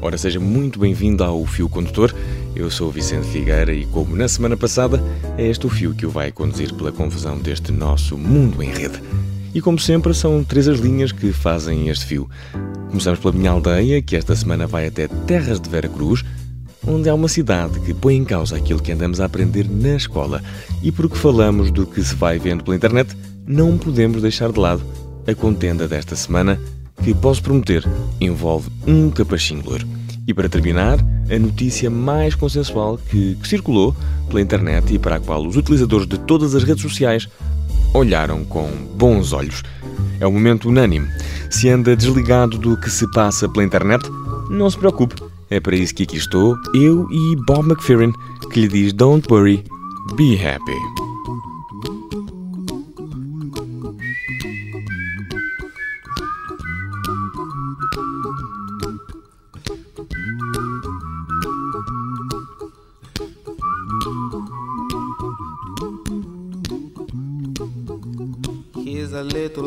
Ora, seja muito bem-vindo ao Fio Condutor. Eu sou o Vicente Figueira e, como na semana passada, é este o fio que o vai conduzir pela confusão deste nosso mundo em rede. E, como sempre, são três as linhas que fazem este fio. Começamos pela minha aldeia, que esta semana vai até Terras de Vera Cruz, onde há uma cidade que põe em causa aquilo que andamos a aprender na escola. E porque falamos do que se vai vendo pela internet, não podemos deixar de lado a contenda desta semana, que posso prometer envolve um capachinho loiro. E para terminar, a notícia mais consensual que, que circulou pela internet e para a qual os utilizadores de todas as redes sociais olharam com bons olhos. É um momento unânime. Se anda desligado do que se passa pela internet, não se preocupe. É para isso que aqui estou, eu e Bob McFerrin, que lhe diz Don't worry, be happy.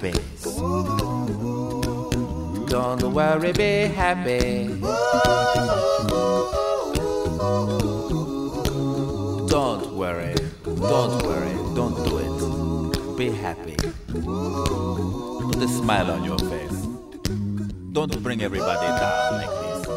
Happy. Don't worry, be happy. Don't worry. Don't worry. Don't do it. Be happy. a smile on your face. Don't bring everybody down like this.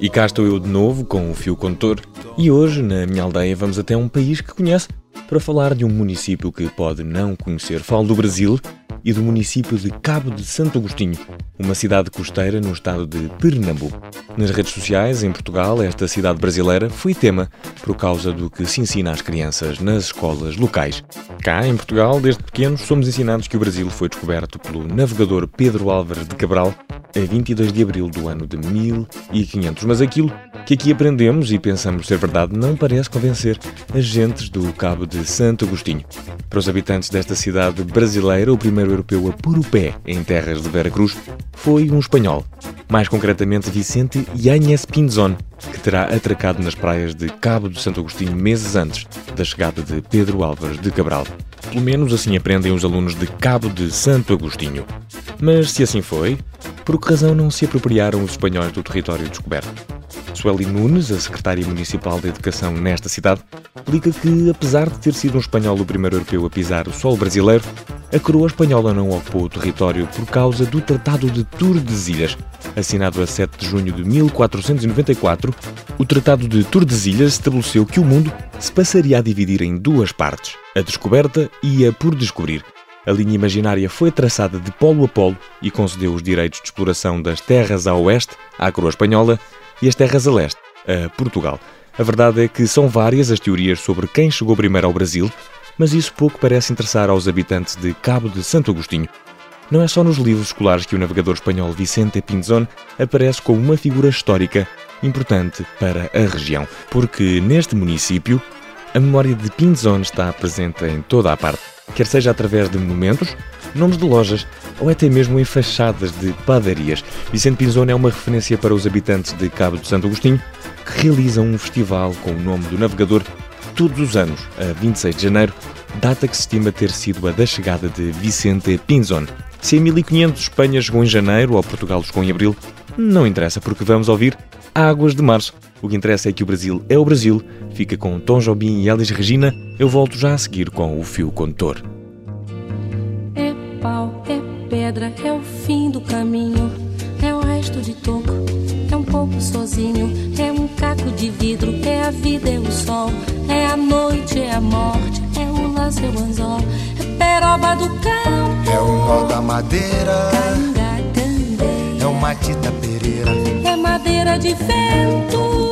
E cá estou eu de novo com o fio condutor e hoje na minha aldeia vamos até um país que conhece para falar de um município que pode não conhecer. Falo do Brasil e do município de Cabo de Santo Agostinho, uma cidade costeira no estado de Pernambuco. Nas redes sociais, em Portugal, esta cidade brasileira foi tema por causa do que se ensina às crianças nas escolas locais. Cá, em Portugal, desde pequenos, somos ensinados que o Brasil foi descoberto pelo navegador Pedro Álvares de Cabral a 22 de abril do ano de 1500. Mas aquilo que aqui aprendemos e pensamos ser verdade não parece convencer as gentes do Cabo de Santo Agostinho. Para os habitantes desta cidade brasileira, o primeiro europeu a pôr o pé em terras de Veracruz foi um espanhol, mais concretamente Vicente Yañez Pinzón, que terá atracado nas praias de Cabo de Santo Agostinho meses antes da chegada de Pedro Álvares de Cabral. Pelo menos assim aprendem os alunos de Cabo de Santo Agostinho. Mas se assim foi, por que razão não se apropriaram os espanhóis do território descoberto? Sueli Nunes, a secretária municipal de Educação nesta cidade, explica que, apesar de ter sido um espanhol o primeiro europeu a pisar o solo brasileiro, a coroa espanhola não ocupou o território por causa do Tratado de Tordesilhas. Assinado a 7 de junho de 1494, o Tratado de Tordesilhas estabeleceu que o mundo se passaria a dividir em duas partes, a descoberta e a por descobrir. A linha imaginária foi traçada de polo a polo e concedeu os direitos de exploração das terras a oeste à coroa espanhola e as terras a leste a Portugal. A verdade é que são várias as teorias sobre quem chegou primeiro ao Brasil, mas isso pouco parece interessar aos habitantes de Cabo de Santo Agostinho. Não é só nos livros escolares que o navegador espanhol Vicente Pinzón aparece como uma figura histórica importante para a região, porque neste município a memória de Pinzón está presente em toda a parte, quer seja através de monumentos, nomes de lojas ou até mesmo em fachadas de padarias. Vicente Pinzón é uma referência para os habitantes de Cabo de Santo Agostinho, que realizam um festival com o nome do navegador todos os anos, a 26 de janeiro, data que se estima ter sido a da chegada de Vicente Pinzón. Se em 1500 Espanha chegou em janeiro ou Portugal chegou em abril, não interessa porque vamos ouvir Águas de Março. O que interessa é que o Brasil é o Brasil. Fica com Tom Jobim e Elis Regina. Eu volto já a seguir com o fio condutor. É pau, é pedra, é o fim do caminho, é o resto de toco, é um pouco sozinho, é um caco de vidro, é a vida, é o sol, é a noite, é a morte, é o laço, é o anzol, é peroba do campo, É o nó da madeira, é o Matita Pereira, é madeira de vento,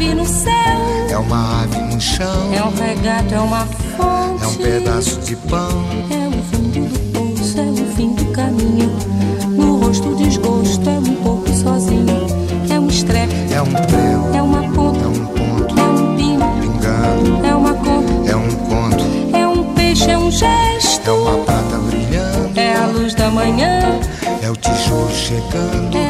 ave no céu, é uma ave no chão, é um regato, é uma fonte. é um pedaço de pão, É o fundo do poço, é o fim do caminho. No rosto desgosto, é um pouco sozinho. É um estrepe, é um prego, é uma é ponta, um ponto, é um pino, pingando, é uma conta, é um conto, é um peixe, é um gesto. é uma prata brilhando, É a luz da manhã, é o tijolo chegando. é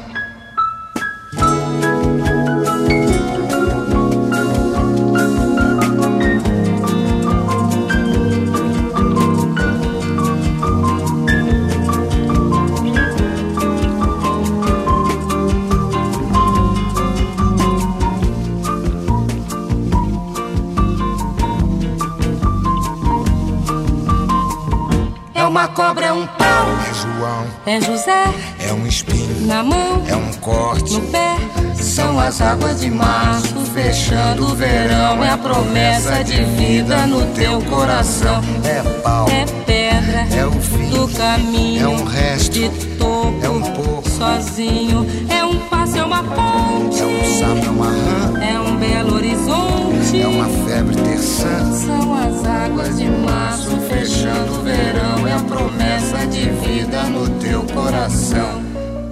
Cobra, é um pau, É João, é José. É um espinho, na mão, é um corte, no pé. são as águas de março fechando o verão. É a promessa de vida no teu coração. É pau, É pedra é o fim, do caminho, é um resto, de topo, é um pouco, sozinho. É um passo, é uma ponte, é um sapo, é uma rã, é um belo horizonte. É uma febre terçã. São as águas de março fechando o verão. É a promessa de vida no teu coração.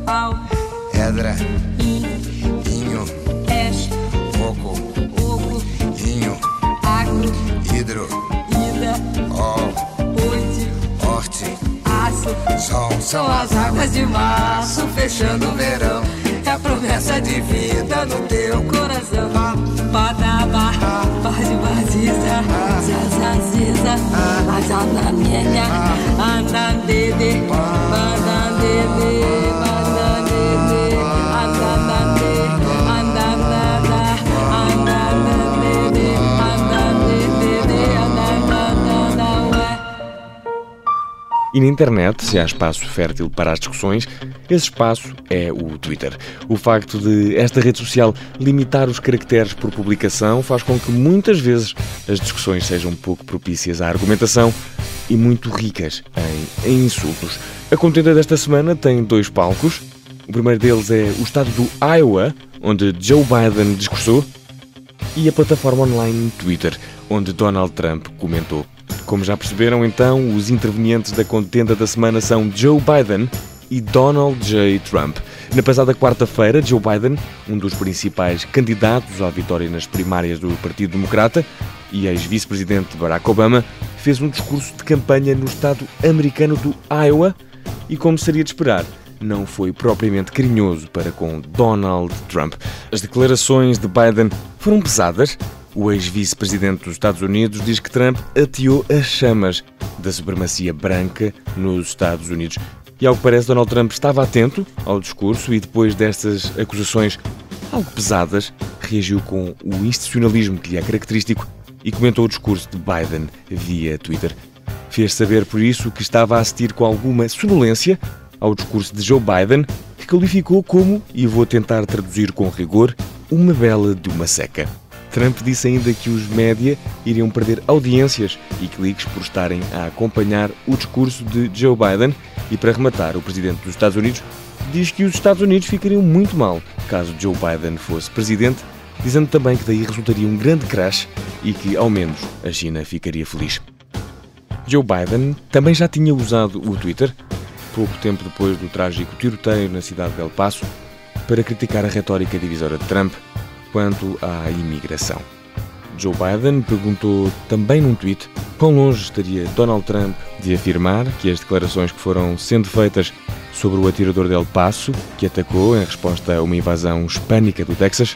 Pau, Pedra, in, vinho, peixe, coco, ovo, vinho, agro, hidro, ida, ó, oite, horte, aço. sol. São as águas de março fechando o verão. É a promessa de vida no teu coração. Badaba, bade baziza, zazaziza, azanamienha, andandede, bandandede, E na internet, se há espaço fértil para as discussões, esse espaço é o Twitter. O facto de esta rede social limitar os caracteres por publicação faz com que muitas vezes as discussões sejam pouco propícias à argumentação e muito ricas em, em insultos. A contenda desta semana tem dois palcos. O primeiro deles é o estado do Iowa, onde Joe Biden discursou, e a plataforma online Twitter, onde Donald Trump comentou. Como já perceberam, então, os intervenientes da contenda da semana são Joe Biden e Donald J. Trump. Na passada quarta-feira, Joe Biden, um dos principais candidatos à vitória nas primárias do Partido Democrata e ex-vice-presidente Barack Obama, fez um discurso de campanha no estado americano do Iowa e, como seria de esperar, não foi propriamente carinhoso para com Donald Trump. As declarações de Biden foram pesadas. O ex-vice-presidente dos Estados Unidos diz que Trump ateou as chamas da supremacia branca nos Estados Unidos. E ao que parece, Donald Trump estava atento ao discurso e depois destas acusações algo pesadas, reagiu com o institucionalismo que lhe é característico e comentou o discurso de Biden via Twitter. Fez saber por isso que estava a assistir com alguma sonolência ao discurso de Joe Biden, que qualificou como, e vou tentar traduzir com rigor, uma bela de uma seca. Trump disse ainda que os média iriam perder audiências e cliques por estarem a acompanhar o discurso de Joe Biden e, para rematar, o presidente dos Estados Unidos diz que os Estados Unidos ficariam muito mal caso Joe Biden fosse presidente, dizendo também que daí resultaria um grande crash e que, ao menos, a China ficaria feliz. Joe Biden também já tinha usado o Twitter, pouco tempo depois do trágico tiroteio na cidade de El Paso, para criticar a retórica divisora de Trump quanto à imigração. Joe Biden perguntou também num tweet quão longe estaria Donald Trump de afirmar que as declarações que foram sendo feitas sobre o atirador de El Paso, que atacou em resposta a uma invasão hispânica do Texas,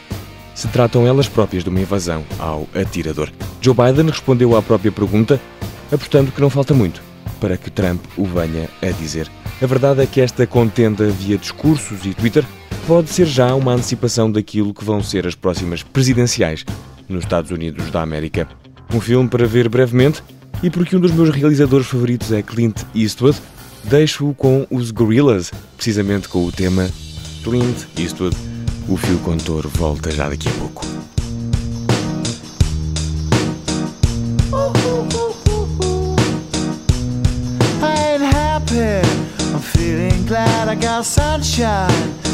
se tratam elas próprias de uma invasão ao atirador. Joe Biden respondeu à própria pergunta, apostando que não falta muito para que Trump o venha a dizer. A verdade é que esta contenda via discursos e Twitter pode ser já uma antecipação daquilo que vão ser as próximas presidenciais nos Estados Unidos da América. Um filme para ver brevemente e porque um dos meus realizadores favoritos é Clint Eastwood, deixo-o com os Gorillaz, precisamente com o tema Clint Eastwood. O fio contor volta já daqui a pouco. I'm feeling glad I got sunshine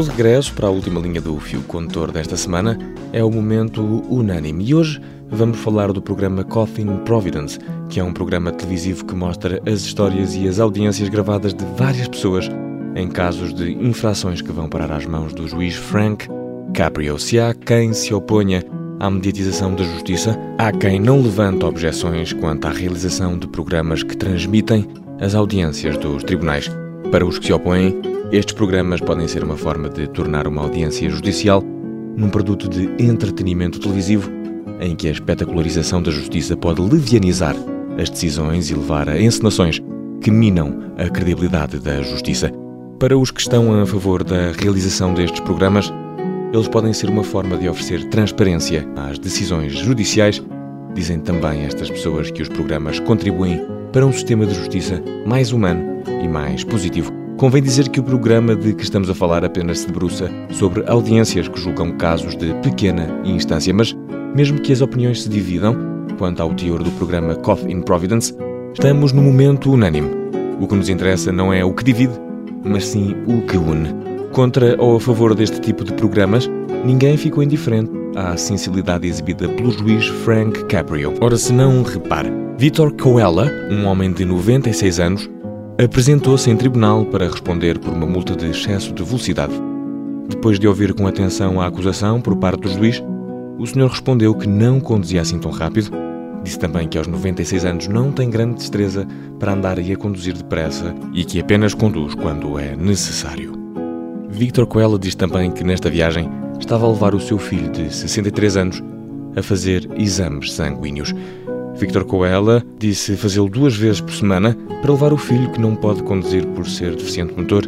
Estou de regresso para a última linha do fio condutor desta semana. É o momento unânime e hoje vamos falar do programa Coffin Providence, que é um programa televisivo que mostra as histórias e as audiências gravadas de várias pessoas em casos de infrações que vão parar às mãos do juiz Frank Caprio. Se há quem se oponha à mediatização da justiça, há quem não levanta objeções quanto à realização de programas que transmitem as audiências dos tribunais. Para os que se opõem, estes programas podem ser uma forma de tornar uma audiência judicial num produto de entretenimento televisivo em que a espetacularização da justiça pode levianizar as decisões e levar a encenações que minam a credibilidade da justiça. Para os que estão a favor da realização destes programas, eles podem ser uma forma de oferecer transparência às decisões judiciais. Dizem também estas pessoas que os programas contribuem para um sistema de justiça mais humano e mais positivo. Convém dizer que o programa de que estamos a falar apenas se debruça sobre audiências que julgam casos de pequena instância, mas Mesmo que as opiniões se dividam quanto ao teor do programa Coffee in Providence, estamos no momento unânime. O que nos interessa não é o que divide, mas sim o que une. Contra ou a favor deste tipo de programas, ninguém ficou indiferente à sensibilidade exibida pelo juiz Frank Caprio. Ora, se não repare, Vitor Coella, um homem de 96 anos, apresentou-se em tribunal para responder por uma multa de excesso de velocidade. Depois de ouvir com atenção a acusação por parte do juiz, o senhor respondeu que não conduzia assim tão rápido. Disse também que aos 96 anos não tem grande destreza para andar e a conduzir depressa e que apenas conduz quando é necessário. Victor Coelho diz também que nesta viagem estava a levar o seu filho de 63 anos a fazer exames sanguíneos. Victor Coelho disse fazê-lo duas vezes por semana para levar o filho que não pode conduzir por ser deficiente motor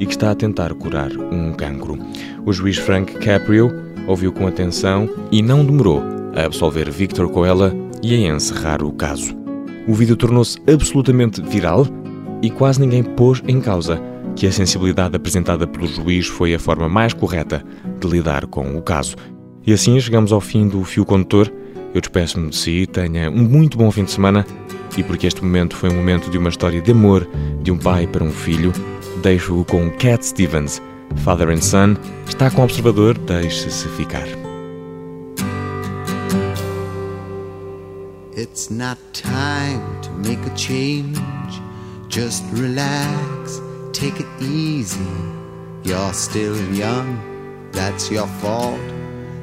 e que está a tentar curar um cancro. O juiz Frank Caprio ouviu com atenção e não demorou a absolver Victor Coella e a encerrar o caso. O vídeo tornou-se absolutamente viral e quase ninguém pôs em causa que a sensibilidade apresentada pelo juiz foi a forma mais correta de lidar com o caso. E assim chegamos ao fim do fio condutor. Eu despeço-me de si, tenha um muito bom fim de semana e porque este momento foi um momento de uma história de amor de um pai para um filho, deixo-o com Cat Stevens Father and Son, está com o observador, deixe-se ficar. It's not time to make a change. Just relax, take it easy. You're still young, that's your fault.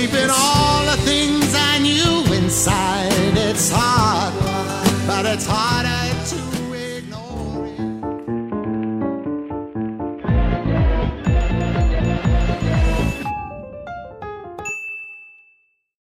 keeping all the things I knew inside. It's hard, but it's hard.